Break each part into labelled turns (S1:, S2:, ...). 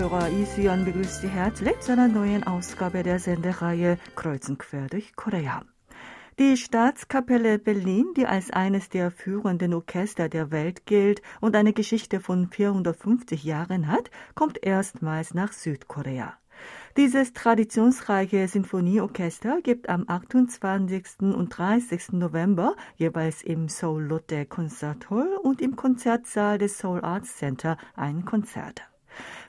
S1: Hörer, Isuan begrüßt Sie herzlich zu einer neuen Ausgabe der Sendereihe Kreuzen quer durch Korea. Die Staatskapelle Berlin, die als eines der führenden Orchester der Welt gilt und eine Geschichte von 450 Jahren hat, kommt erstmals nach Südkorea. Dieses traditionsreiche Sinfonieorchester gibt am 28. und 30. November jeweils im Seoul Lotte Konzerthall und im Konzertsaal des Seoul Arts Center ein Konzert.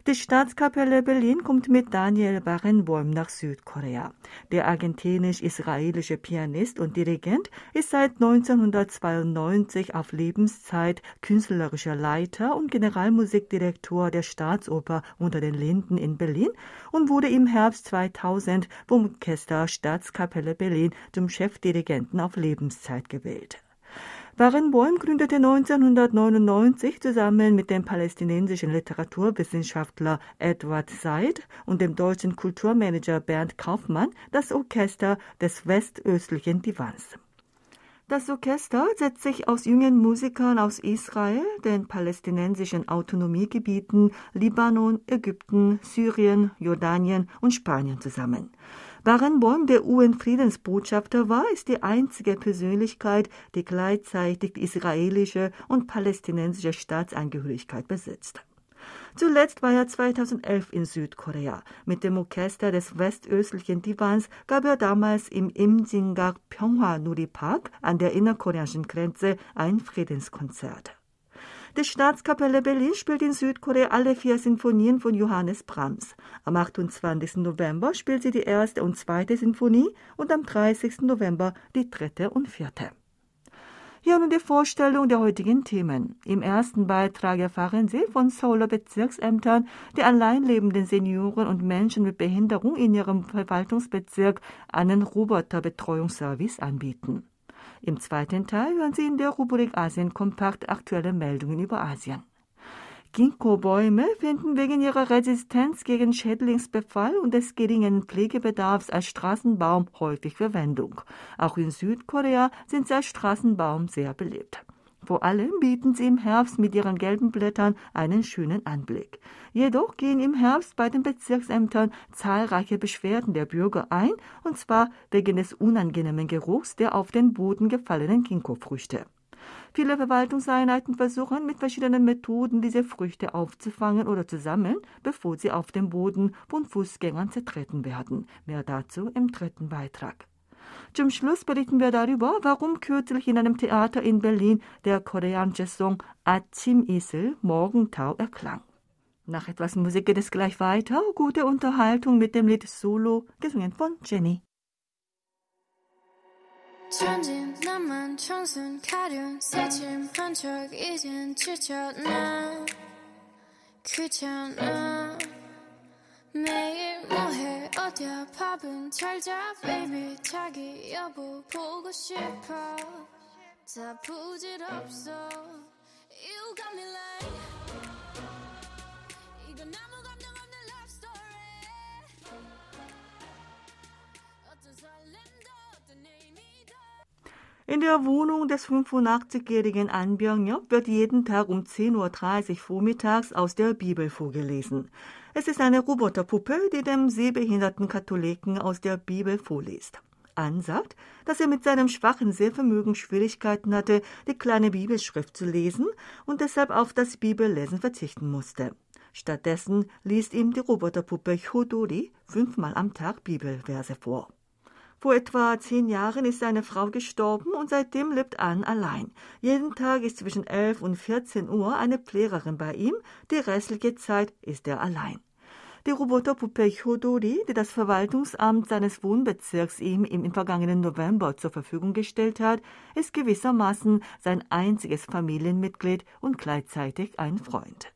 S1: Die Staatskapelle Berlin kommt mit Daniel Barenboim nach Südkorea. Der argentinisch-israelische Pianist und Dirigent ist seit 1992 auf Lebenszeit künstlerischer Leiter und Generalmusikdirektor der Staatsoper unter den Linden in Berlin und wurde im Herbst 2000 vom Orchester Staatskapelle Berlin zum Chefdirigenten auf Lebenszeit gewählt. Barenboim gründete 1999 zusammen mit dem palästinensischen Literaturwissenschaftler Edward Said und dem deutschen Kulturmanager Bernd Kaufmann das Orchester des westöstlichen Divans. Das Orchester setzt sich aus jungen Musikern aus Israel, den palästinensischen Autonomiegebieten Libanon, Ägypten, Syrien, Jordanien und Spanien zusammen. Barenboim, der UN-Friedensbotschafter war, ist die einzige Persönlichkeit, die gleichzeitig israelische und palästinensische Staatsangehörigkeit besitzt. Zuletzt war er 2011 in Südkorea. Mit dem Orchester des westöstlichen Divans gab er damals im Imjingak Pyeonghwa Nuri Park an der innerkoreanischen Grenze ein Friedenskonzert. Die Staatskapelle Berlin spielt in Südkorea alle vier Sinfonien von Johannes Brahms. Am 28. November spielt sie die erste und zweite Sinfonie und am 30. November die dritte und vierte. Hier nun die Vorstellung der heutigen Themen. Im ersten Beitrag erfahren Sie von Seouler Bezirksämtern, die allein lebenden Senioren und Menschen mit Behinderung in ihrem Verwaltungsbezirk einen Roboterbetreuungsservice anbieten. Im zweiten Teil hören Sie in der Rubrik Asien kompakt aktuelle Meldungen über Asien. Ginkgo-Bäume finden wegen ihrer Resistenz gegen Schädlingsbefall und des geringen Pflegebedarfs als Straßenbaum häufig Verwendung. Auch in Südkorea sind sie als Straßenbaum sehr beliebt. Vor allem bieten sie im Herbst mit ihren gelben Blättern einen schönen Anblick. Jedoch gehen im Herbst bei den Bezirksämtern zahlreiche Beschwerden der Bürger ein, und zwar wegen des unangenehmen Geruchs der auf den Boden gefallenen Ginkgo-Früchte. Viele Verwaltungseinheiten versuchen mit verschiedenen Methoden diese Früchte aufzufangen oder zu sammeln, bevor sie auf dem Boden von Fußgängern zertreten werden. Mehr dazu im dritten Beitrag. Zum Schluss berichten wir darüber, warum kürzlich in einem Theater in Berlin der koreanische Song Achim Isel Morgentau erklang. Nach etwas Musik geht es gleich weiter. Gute Unterhaltung mit dem Lied Solo, gesungen von Jenny. 천진 나만 청순 가련 새침한 척 이젠 지쳤나 귀찮아 매일 뭐해 어디야 밥은 잘자 baby 자기 여보 보고 싶어 다 부질없어 You got me like 이건 아무 감정 없는 love story 어떤 설렘도 어떤 의미도 in der Wohnung des 85-jährigen Anbyong-Job wird jeden Tag um 10.30 Uhr vormittags aus der Bibel vorgelesen. Es ist eine Roboterpuppe, die dem sehbehinderten Katholiken aus der Bibel vorliest. An sagt, dass er mit seinem schwachen Sehvermögen Schwierigkeiten hatte, die kleine Bibelschrift zu lesen und deshalb auf das Bibellesen verzichten musste. Stattdessen liest ihm die Roboterpuppe Chodori fünfmal am Tag Bibelverse vor. Vor etwa zehn Jahren ist seine Frau gestorben und seitdem lebt Ann allein. Jeden Tag ist zwischen 11 und 14 Uhr eine Pflegerin bei ihm, die restliche Zeit ist er allein. Die Roboterpuppe Chodori, die das Verwaltungsamt seines Wohnbezirks ihm im vergangenen November zur Verfügung gestellt hat, ist gewissermaßen sein einziges Familienmitglied und gleichzeitig ein Freund.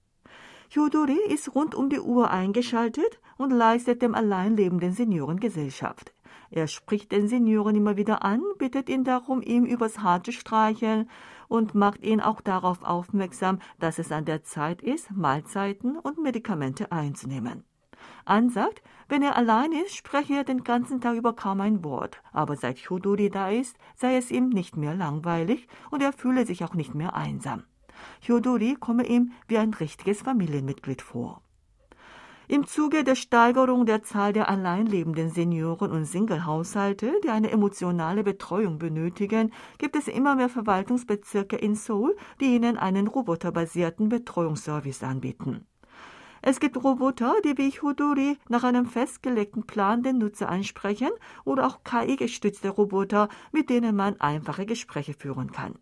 S1: Chodori ist rund um die Uhr eingeschaltet und leistet dem allein lebenden Senioren Gesellschaft. Er spricht den Senioren immer wieder an, bittet ihn darum, ihm übers Haar zu streicheln und macht ihn auch darauf aufmerksam, dass es an der Zeit ist, Mahlzeiten und Medikamente einzunehmen. An sagt, wenn er allein ist, spreche er den ganzen Tag über kaum ein Wort, aber seit Chodori da ist, sei es ihm nicht mehr langweilig und er fühle sich auch nicht mehr einsam. Chodori komme ihm wie ein richtiges Familienmitglied vor. Im Zuge der Steigerung der Zahl der alleinlebenden Senioren und Singlehaushalte, die eine emotionale Betreuung benötigen, gibt es immer mehr Verwaltungsbezirke in Seoul, die ihnen einen roboterbasierten Betreuungsservice anbieten. Es gibt Roboter, die wie Huduri nach einem festgelegten Plan den Nutzer ansprechen oder auch KI-gestützte Roboter, mit denen man einfache Gespräche führen kann.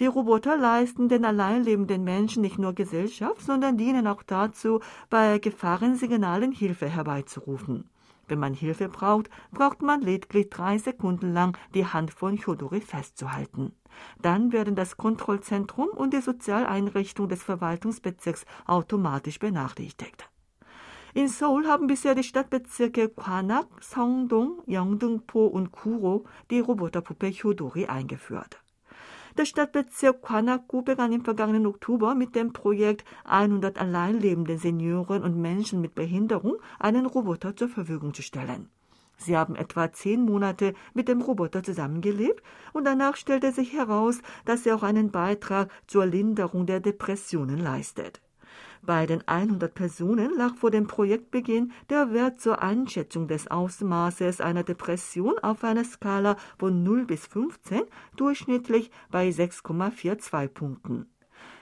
S1: Die Roboter leisten den alleinlebenden Menschen nicht nur Gesellschaft, sondern dienen auch dazu, bei Gefahrensignalen Hilfe herbeizurufen. Wenn man Hilfe braucht, braucht man lediglich drei Sekunden lang die Hand von Chodori festzuhalten. Dann werden das Kontrollzentrum und die Sozialeinrichtung des Verwaltungsbezirks automatisch benachrichtigt. In Seoul haben bisher die Stadtbezirke Kwanak, Songdong, Yeongdeungpo und Kuro die Roboterpuppe Chodori eingeführt. Der Stadtbezirk Kwanaku begann im vergangenen Oktober mit dem Projekt 100 alleinlebenden Senioren und Menschen mit Behinderung einen Roboter zur Verfügung zu stellen. Sie haben etwa zehn Monate mit dem Roboter zusammengelebt und danach stellte sich heraus, dass er auch einen Beitrag zur Linderung der Depressionen leistet. Bei den 100 Personen lag vor dem Projektbeginn der Wert zur Einschätzung des Ausmaßes einer Depression auf einer Skala von 0 bis 15 durchschnittlich bei 6,42 Punkten.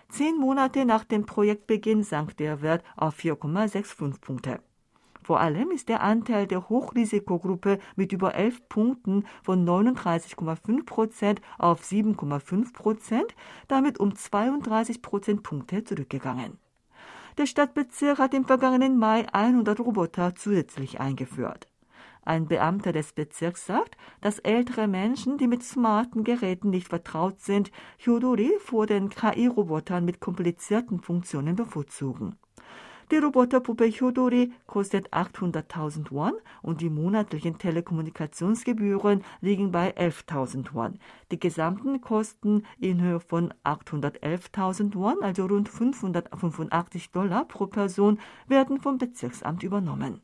S1: Zehn Monate nach dem Projektbeginn sank der Wert auf 4,65 Punkte. Vor allem ist der Anteil der Hochrisikogruppe mit über 11 Punkten von 39,5 Prozent auf 7,5 Prozent, damit um 32 Prozentpunkte zurückgegangen. Der Stadtbezirk hat im vergangenen Mai 100 Roboter zusätzlich eingeführt. Ein Beamter des Bezirks sagt, dass ältere Menschen, die mit smarten Geräten nicht vertraut sind, Hyodori vor den KI-Robotern mit komplizierten Funktionen bevorzugen. Die Roboterpuppe Hyodori kostet 800.000 Won und die monatlichen Telekommunikationsgebühren liegen bei 11.000 Won. Die gesamten Kosten in Höhe von 811.000 Won, also rund 585 Dollar pro Person, werden vom Bezirksamt übernommen.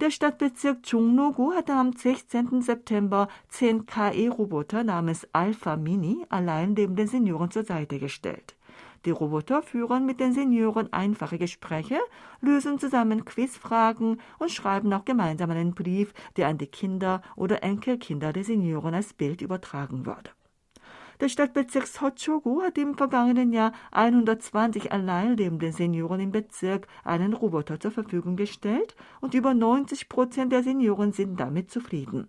S1: Der Stadtbezirk Chungno-gu hatte am 16. September 10 KE-Roboter namens Alpha Mini allein neben den Senioren zur Seite gestellt. Die Roboter führen mit den Senioren einfache Gespräche, lösen zusammen Quizfragen und schreiben auch gemeinsam einen Brief, der an die Kinder oder Enkelkinder der Senioren als Bild übertragen wird. Der Stadtbezirk Sochogu hat im vergangenen Jahr 120 alleinlebenden Senioren im Bezirk einen Roboter zur Verfügung gestellt und über 90 Prozent der Senioren sind damit zufrieden.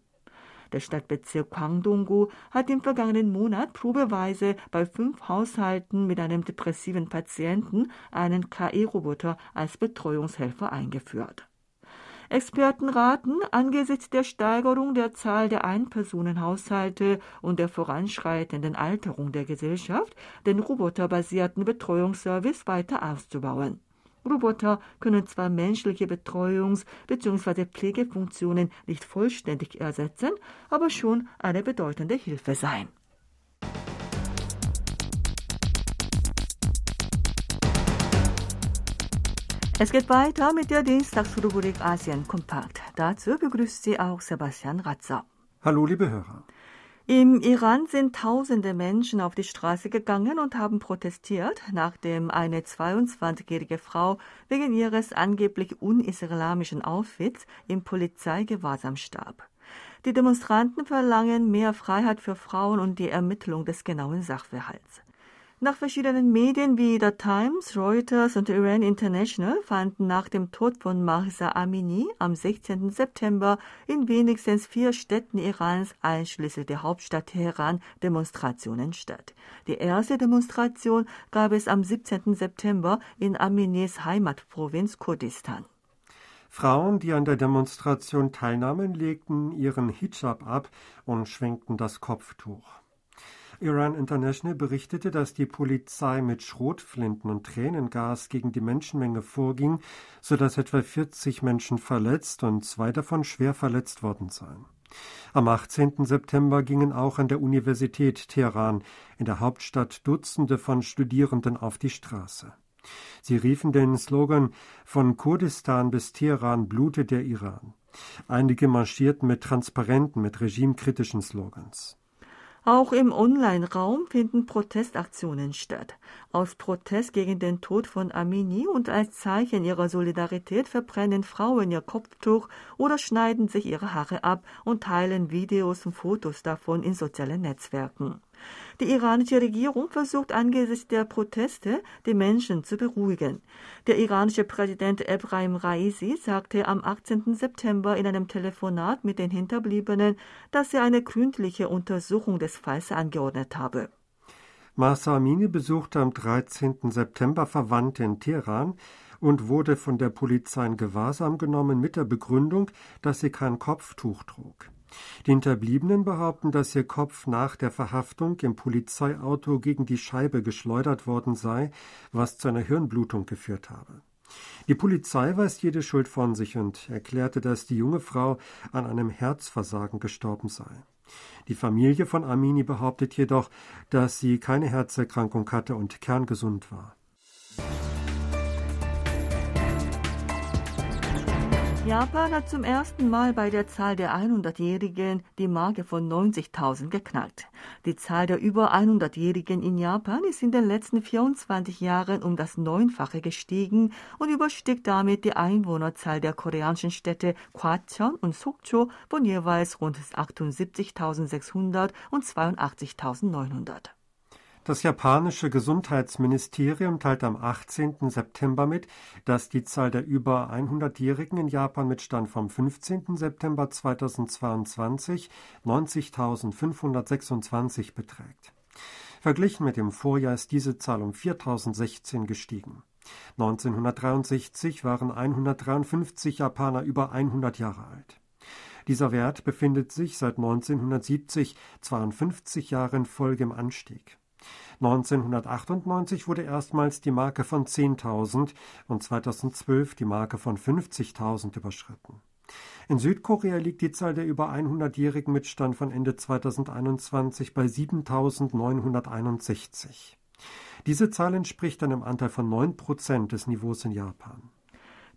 S1: Der Stadtbezirk Kwangdong-gu hat im vergangenen Monat probeweise bei fünf Haushalten mit einem depressiven Patienten einen KI-Roboter als Betreuungshelfer eingeführt. Experten raten, angesichts der Steigerung der Zahl der Einpersonenhaushalte und der voranschreitenden Alterung der Gesellschaft, den roboterbasierten Betreuungsservice weiter auszubauen. Roboter können zwar menschliche Betreuungs- bzw. Pflegefunktionen nicht vollständig ersetzen, aber schon eine bedeutende Hilfe sein. Es geht weiter mit der Dienstagsrubrik Asien Kompakt. Dazu begrüßt sie auch Sebastian Ratzer.
S2: Hallo, liebe Hörer.
S1: Im Iran sind tausende Menschen auf die Straße gegangen und haben protestiert, nachdem eine 22-jährige Frau wegen ihres angeblich unislamischen Outfits im Polizeigewahrsam starb. Die Demonstranten verlangen mehr Freiheit für Frauen und die Ermittlung des genauen Sachverhalts. Nach verschiedenen Medien wie The Times, Reuters und Iran International fanden nach dem Tod von Mahsa Amini am 16. September in wenigstens vier Städten Irans, einschließlich der Hauptstadt Teheran, Demonstrationen statt. Die erste Demonstration gab es am 17. September in Aminis Heimatprovinz Kurdistan.
S2: Frauen, die an der Demonstration teilnahmen, legten ihren Hijab ab und schwenkten das Kopftuch. Iran International berichtete, dass die Polizei mit Schrotflinten und Tränengas gegen die Menschenmenge vorging, sodass etwa 40 Menschen verletzt und zwei davon schwer verletzt worden seien. Am 18. September gingen auch an der Universität Teheran in der Hauptstadt Dutzende von Studierenden auf die Straße. Sie riefen den Slogan Von Kurdistan bis Teheran blutet der Iran. Einige marschierten mit Transparenten mit regimekritischen Slogans.
S1: Auch im Online-Raum finden Protestaktionen statt. Aus Protest gegen den Tod von Amini und als Zeichen ihrer Solidarität verbrennen Frauen ihr Kopftuch oder schneiden sich ihre Haare ab und teilen Videos und Fotos davon in sozialen Netzwerken. Die iranische Regierung versucht angesichts der Proteste, die Menschen zu beruhigen. Der iranische Präsident Ebrahim Raisi sagte am 18. September in einem Telefonat mit den Hinterbliebenen, dass er eine gründliche Untersuchung des Falls angeordnet habe.
S2: Masa Amini besuchte am 13. September Verwandte in Teheran und wurde von der Polizei in Gewahrsam genommen mit der Begründung, dass sie kein Kopftuch trug. Die Hinterbliebenen behaupten, dass ihr Kopf nach der Verhaftung im Polizeiauto gegen die Scheibe geschleudert worden sei, was zu einer Hirnblutung geführt habe. Die Polizei weist jede Schuld von sich und erklärte, dass die junge Frau an einem Herzversagen gestorben sei. Die Familie von Amini behauptet jedoch, dass sie keine Herzerkrankung hatte und kerngesund war.
S1: Japan hat zum ersten Mal bei der Zahl der 100-Jährigen die Marke von 90.000 geknackt. Die Zahl der über 100-Jährigen in Japan ist in den letzten 24 Jahren um das Neunfache gestiegen und überstieg damit die Einwohnerzahl der koreanischen Städte Gwacheon und Sokcho von jeweils rund 78.600 und 82.900.
S2: Das japanische Gesundheitsministerium teilte am 18. September mit, dass die Zahl der über 100-Jährigen in Japan mit Stand vom 15. September 2022 90.526 beträgt. Verglichen mit dem Vorjahr ist diese Zahl um 4.016 gestiegen. 1963 waren 153 Japaner über 100 Jahre alt. Dieser Wert befindet sich seit 1970 52 Jahre in Folge im Anstieg. 1998 wurde erstmals die Marke von 10.000 und 2012 die Marke von 50.000 überschritten. In Südkorea liegt die Zahl der über 100-Jährigen mit Stand von Ende 2021 bei 7.961. Diese Zahl entspricht einem Anteil von 9 Prozent des Niveaus in Japan.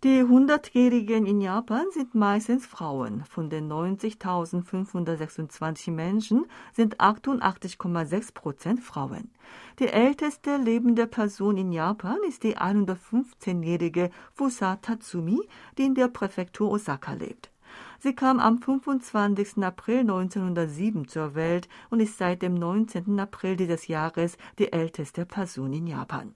S1: Die 100-Jährigen in Japan sind meistens Frauen. Von den 90.526 Menschen sind 88,6 Prozent Frauen. Die älteste lebende Person in Japan ist die 115-jährige Fusa Tatsumi, die in der Präfektur Osaka lebt. Sie kam am 25. April 1907 zur Welt und ist seit dem 19. April dieses Jahres die älteste Person in Japan.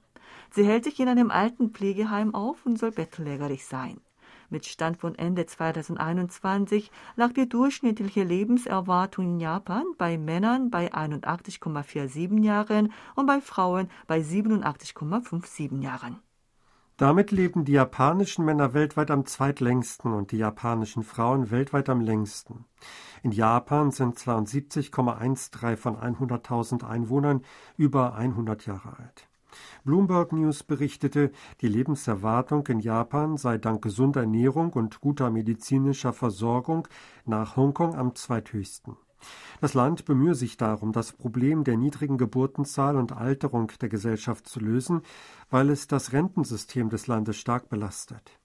S1: Sie hält sich in einem alten Pflegeheim auf und soll bettlägerig sein. Mit Stand von Ende 2021 lag die durchschnittliche Lebenserwartung in Japan bei Männern bei 81,47 Jahren und bei Frauen bei 87,57 Jahren.
S2: Damit leben die japanischen Männer weltweit am zweitlängsten und die japanischen Frauen weltweit am längsten. In Japan sind 72,13 von 100.000 Einwohnern über 100 Jahre alt. Bloomberg News berichtete, die Lebenserwartung in Japan sei dank gesunder Ernährung und guter medizinischer Versorgung nach Hongkong am zweithöchsten. Das Land bemühe sich darum, das Problem der niedrigen Geburtenzahl und Alterung der Gesellschaft zu lösen, weil es das Rentensystem des Landes stark belastet.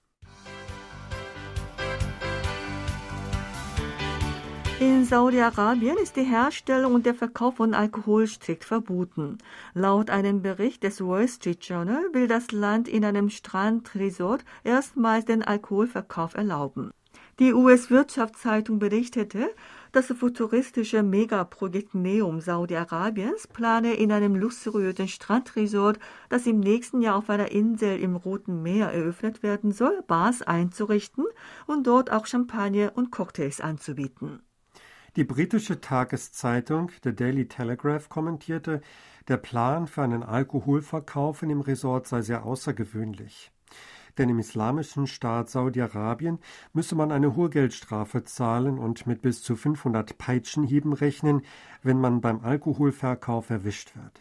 S1: In Saudi-Arabien ist die Herstellung und der Verkauf von Alkohol strikt verboten. Laut einem Bericht des Wall Street Journal will das Land in einem Strandresort erstmals den Alkoholverkauf erlauben. Die US-Wirtschaftszeitung berichtete, das futuristische Megaprojekt Neum Saudi-Arabiens plane in einem luxuriösen Strandresort, das im nächsten Jahr auf einer Insel im Roten Meer eröffnet werden soll, Bars einzurichten und dort auch Champagner und Cocktails anzubieten.
S2: Die britische Tageszeitung The Daily Telegraph kommentierte, der Plan für einen Alkoholverkauf in dem Resort sei sehr außergewöhnlich. Denn im islamischen Staat Saudi-Arabien müsse man eine hohe Geldstrafe zahlen und mit bis zu 500 Peitschenhieben rechnen, wenn man beim Alkoholverkauf erwischt wird.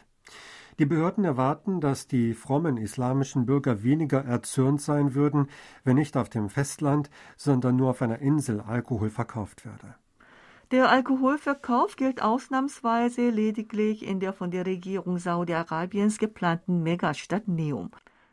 S2: Die Behörden erwarten, dass die frommen islamischen Bürger weniger erzürnt sein würden, wenn nicht auf dem Festland, sondern nur auf einer Insel Alkohol verkauft werde.
S1: Der Alkoholverkauf gilt ausnahmsweise lediglich in der von der Regierung Saudi-Arabiens geplanten Megastadt Neum.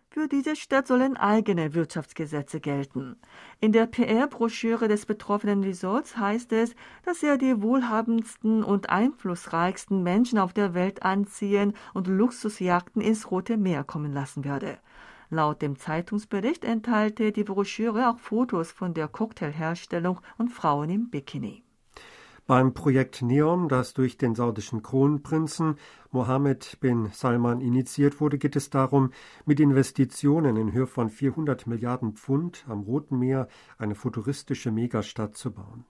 S1: Für diese Stadt sollen eigene Wirtschaftsgesetze gelten. In der PR-Broschüre des betroffenen Resorts heißt es, dass er die wohlhabendsten und einflussreichsten Menschen auf der Welt anziehen und Luxusjagden ins Rote Meer kommen lassen werde. Laut dem Zeitungsbericht enthalte die Broschüre auch Fotos von der Cocktailherstellung und Frauen im Bikini.
S2: Beim Projekt Neon, das durch den saudischen Kronprinzen Mohammed bin Salman initiiert wurde, geht es darum, mit Investitionen in Höhe von 400 Milliarden Pfund am Roten Meer eine futuristische Megastadt zu bauen.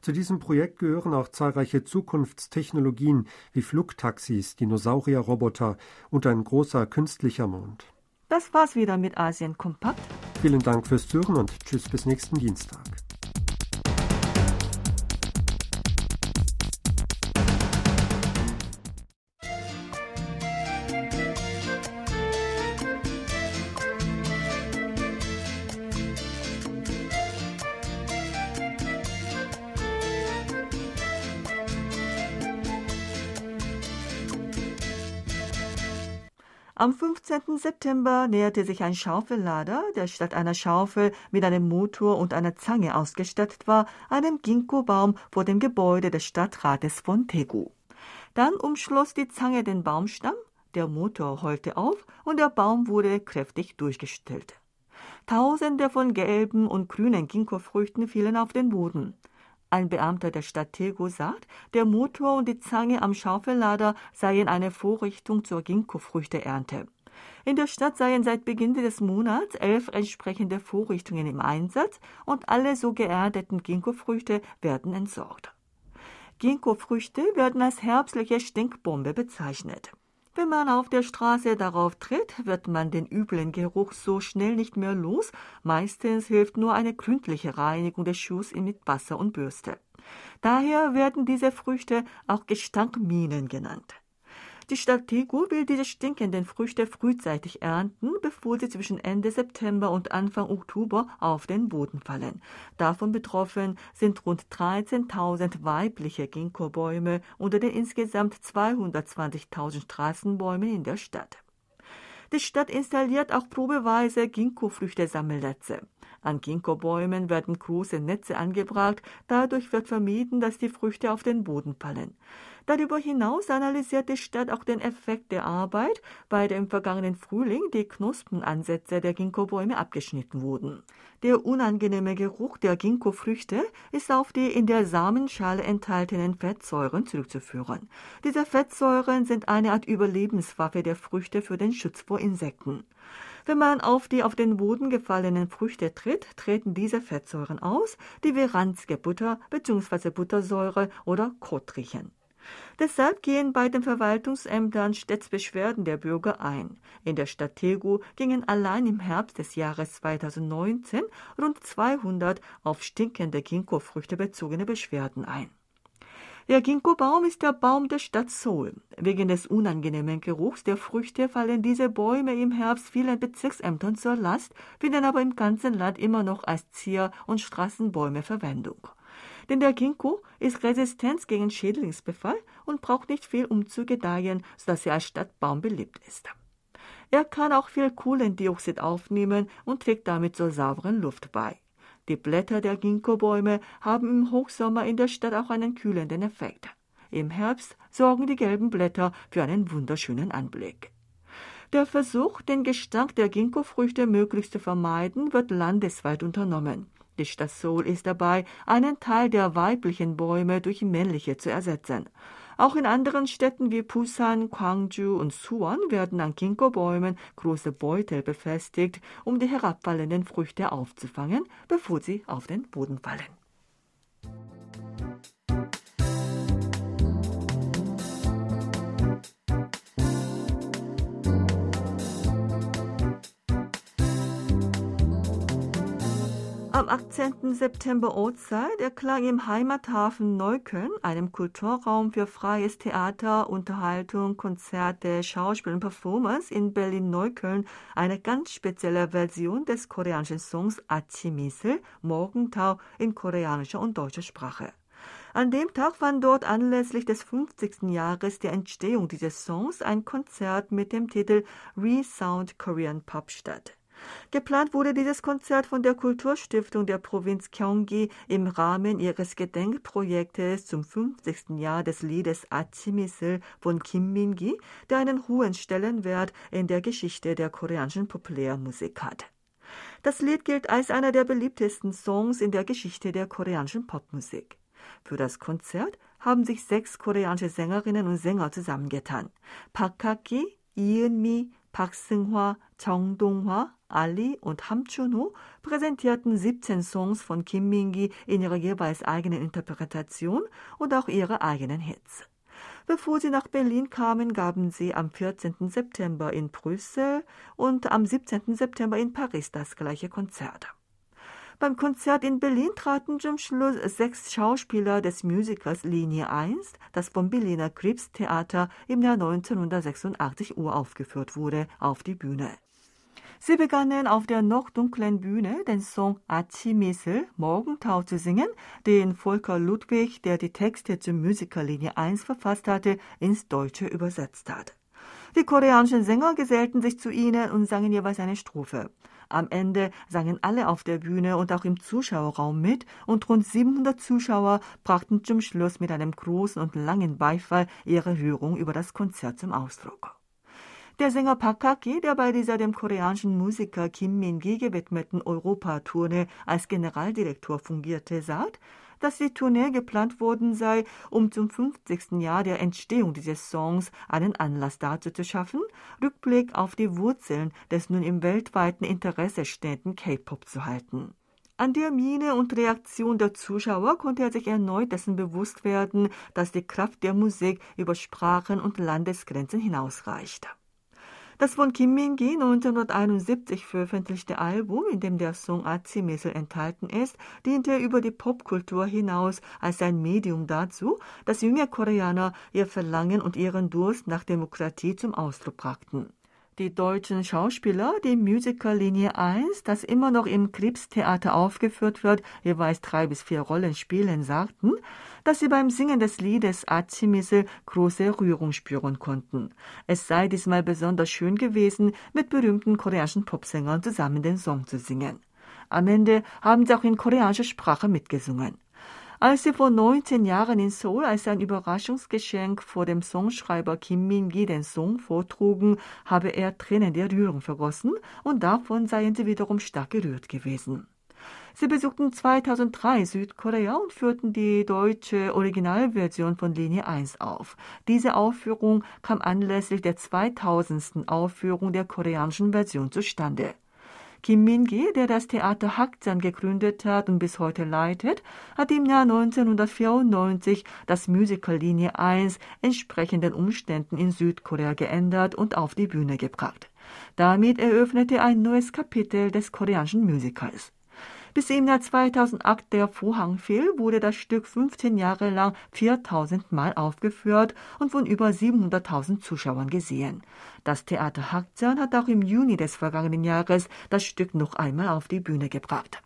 S2: Zu diesem Projekt gehören auch zahlreiche Zukunftstechnologien wie Flugtaxis, Dinosaurierroboter und ein großer künstlicher Mond.
S1: Das war's wieder mit Asien Kompakt.
S2: Vielen Dank fürs Zuhören und tschüss bis nächsten Dienstag.
S1: Am 15. September näherte sich ein Schaufellader, der statt einer Schaufel mit einem Motor und einer Zange ausgestattet war, einem Ginkgo-Baum vor dem Gebäude des Stadtrates von Tegu. Dann umschloss die Zange den Baumstamm, der Motor heulte auf und der Baum wurde kräftig durchgestellt. Tausende von gelben und grünen Ginkgo-Früchten fielen auf den Boden. Ein Beamter der Stadt Tego sagt, der Motor und die Zange am Schaufellader seien eine Vorrichtung zur Ginkgo-Früchteernte. In der Stadt seien seit Beginn des Monats elf entsprechende Vorrichtungen im Einsatz und alle so geernteten Ginkgo-Früchte werden entsorgt. Ginkgo-Früchte werden als herbstliche Stinkbombe bezeichnet. Wenn man auf der Straße darauf tritt, wird man den üblen Geruch so schnell nicht mehr los. Meistens hilft nur eine gründliche Reinigung des Schuhs mit Wasser und Bürste. Daher werden diese Früchte auch Gestankminen genannt. Die Stadt Tegu will diese stinkenden Früchte frühzeitig ernten, bevor sie zwischen Ende September und Anfang Oktober auf den Boden fallen. Davon betroffen sind rund 13.000 weibliche Ginkgo-Bäume unter den insgesamt 220.000 Straßenbäumen in der Stadt. Die Stadt installiert auch probeweise Ginkgo-Früchte-Sammelnetze. An Ginkgo-Bäumen werden große Netze angebracht, dadurch wird vermieden, dass die Früchte auf den Boden fallen. Darüber hinaus analysiert die Stadt auch den Effekt der Arbeit, bei der im vergangenen Frühling die Knospenansätze der Ginkgo-Bäume abgeschnitten wurden. Der unangenehme Geruch der Ginkgo-Früchte ist auf die in der Samenschale enthaltenen Fettsäuren zurückzuführen. Diese Fettsäuren sind eine Art Überlebenswaffe der Früchte für den Schutz vor Insekten. Wenn man auf die auf den Boden gefallenen Früchte tritt, treten diese Fettsäuren aus, die wie ranzige Butter bzw. Buttersäure oder Kot riechen. Deshalb gehen bei den Verwaltungsämtern stets Beschwerden der Bürger ein. In der Stadt Tegu gingen allein im Herbst des Jahres 2019 rund 200 auf stinkende Ginkgo-Früchte bezogene Beschwerden ein. Der Ginkgo-Baum ist der Baum der Stadt Seoul. Wegen des unangenehmen Geruchs der Früchte fallen diese Bäume im Herbst vielen Bezirksämtern zur Last, finden aber im ganzen Land immer noch als Zier- und Straßenbäume Verwendung. Denn der Ginkgo ist resistent gegen Schädlingsbefall und braucht nicht viel, um zu gedeihen, sodass er als Stadtbaum beliebt ist. Er kann auch viel Kohlendioxid aufnehmen und trägt damit zur sauberen Luft bei. Die Blätter der Ginkgo-Bäume haben im Hochsommer in der Stadt auch einen kühlenden Effekt. Im Herbst sorgen die gelben Blätter für einen wunderschönen Anblick. Der Versuch, den Gestank der Ginkgo-Früchte möglichst zu vermeiden, wird landesweit unternommen. Die Stadt Seoul ist dabei, einen Teil der weiblichen Bäume durch männliche zu ersetzen. Auch in anderen Städten wie Busan, Gwangju und Suwon werden an Ginkgo-Bäumen große Beutel befestigt, um die herabfallenden Früchte aufzufangen, bevor sie auf den Boden fallen. Am 18. September Ortszeit erklang im Heimathafen Neukölln, einem Kulturraum für freies Theater, Unterhaltung, Konzerte, Schauspiel und Performance in Berlin-Neukölln, eine ganz spezielle Version des koreanischen Songs Achimisel, Morgentau in koreanischer und deutscher Sprache. An dem Tag fand dort anlässlich des 50. Jahres der Entstehung dieses Songs ein Konzert mit dem Titel Resound Korean Pop statt. Geplant wurde dieses Konzert von der Kulturstiftung der Provinz Gyeonggi im Rahmen ihres Gedenkprojektes zum 50. Jahr des Liedes Achimisel von Kim Min-gi, der einen hohen Stellenwert in der Geschichte der koreanischen Populärmusik hat. Das Lied gilt als einer der beliebtesten Songs in der Geschichte der koreanischen Popmusik. Für das Konzert haben sich sechs koreanische Sängerinnen und Sänger zusammengetan. Park Hak-ki, Ieun-mi, Park Seung-hwa, Chong Dong-hwa, Ali und Ham Chun-ho präsentierten 17 Songs von Kim Min-gi in ihrer jeweils eigenen Interpretation und auch ihre eigenen Hits. Bevor sie nach Berlin kamen, gaben sie am 14. September in Brüssel und am 17. September in Paris das gleiche Konzert. Beim Konzert in Berlin traten zum Schluss sechs Schauspieler des Musicals Linie 1, das vom Berliner Krebstheater im Jahr 1986 uraufgeführt wurde, auf die Bühne. Sie begannen auf der noch dunklen Bühne den Song Achimisel, Morgentau zu singen, den Volker Ludwig, der die Texte zur Musikerlinie 1 verfasst hatte, ins Deutsche übersetzt hat. Die koreanischen Sänger gesellten sich zu ihnen und sangen jeweils eine Strophe. Am Ende sangen alle auf der Bühne und auch im Zuschauerraum mit und rund 700 Zuschauer brachten zum Schluss mit einem großen und langen Beifall ihre Hörung über das Konzert zum Ausdruck. Der Sänger Park Hak-ki, der bei dieser dem koreanischen Musiker Kim Min-gi gewidmeten Europatournee als Generaldirektor fungierte, sagt, dass die Tournee geplant worden sei, um zum 50. Jahr der Entstehung dieses Songs einen Anlass dazu zu schaffen, Rückblick auf die Wurzeln des nun im weltweiten Interesse stehenden K-Pop zu halten. An der Miene und Reaktion der Zuschauer konnte er sich erneut dessen bewusst werden, dass die Kraft der Musik über Sprachen und Landesgrenzen hinausreicht. Das von Kim Min-gi 1971 veröffentlichte Album, in dem der Song Azimesel enthalten ist, diente über die Popkultur hinaus als ein Medium dazu, dass junge Koreaner ihr Verlangen und ihren Durst nach Demokratie zum Ausdruck brachten. Die deutschen Schauspieler, die Musical Linie 1, das immer noch im Krebstheater aufgeführt wird, jeweils drei bis vier Rollen spielen, sagten, dass sie beim Singen des Liedes Azimisel große Rührung spüren konnten. Es sei diesmal besonders schön gewesen, mit berühmten koreanischen Popsängern zusammen den Song zu singen. Am Ende haben sie auch in koreanischer Sprache mitgesungen. Als sie vor 19 Jahren in Seoul als ein Überraschungsgeschenk vor dem Songschreiber Kim Min-gi den Song vortrugen, habe er Tränen der Rührung vergossen und davon seien sie wiederum stark gerührt gewesen. Sie besuchten 2003 Südkorea und führten die deutsche Originalversion von Linie 1 auf. Diese Aufführung kam anlässlich der 2000. Aufführung der koreanischen Version zustande. Kim Min-gi, der das Theater Hakjan gegründet hat und bis heute leitet, hat im Jahr 1994 das Musical Linie 1 entsprechenden Umständen in Südkorea geändert und auf die Bühne gebracht. Damit eröffnete ein neues Kapitel des koreanischen Musicals. Bis im Jahr 2008 der Vorhang fiel, wurde das Stück 15 Jahre lang 4000 Mal aufgeführt und von über 700.000 Zuschauern gesehen. Das Theater Hakjan hat auch im Juni des vergangenen Jahres das Stück noch einmal auf die Bühne gebracht.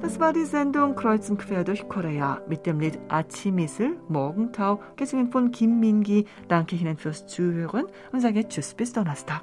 S1: Das war die Sendung Kreuzen quer durch Korea mit dem Lied Achimisel, Morgentau, gesungen von Kim Min-gi. Danke Ihnen fürs Zuhören und sage Tschüss bis Donnerstag.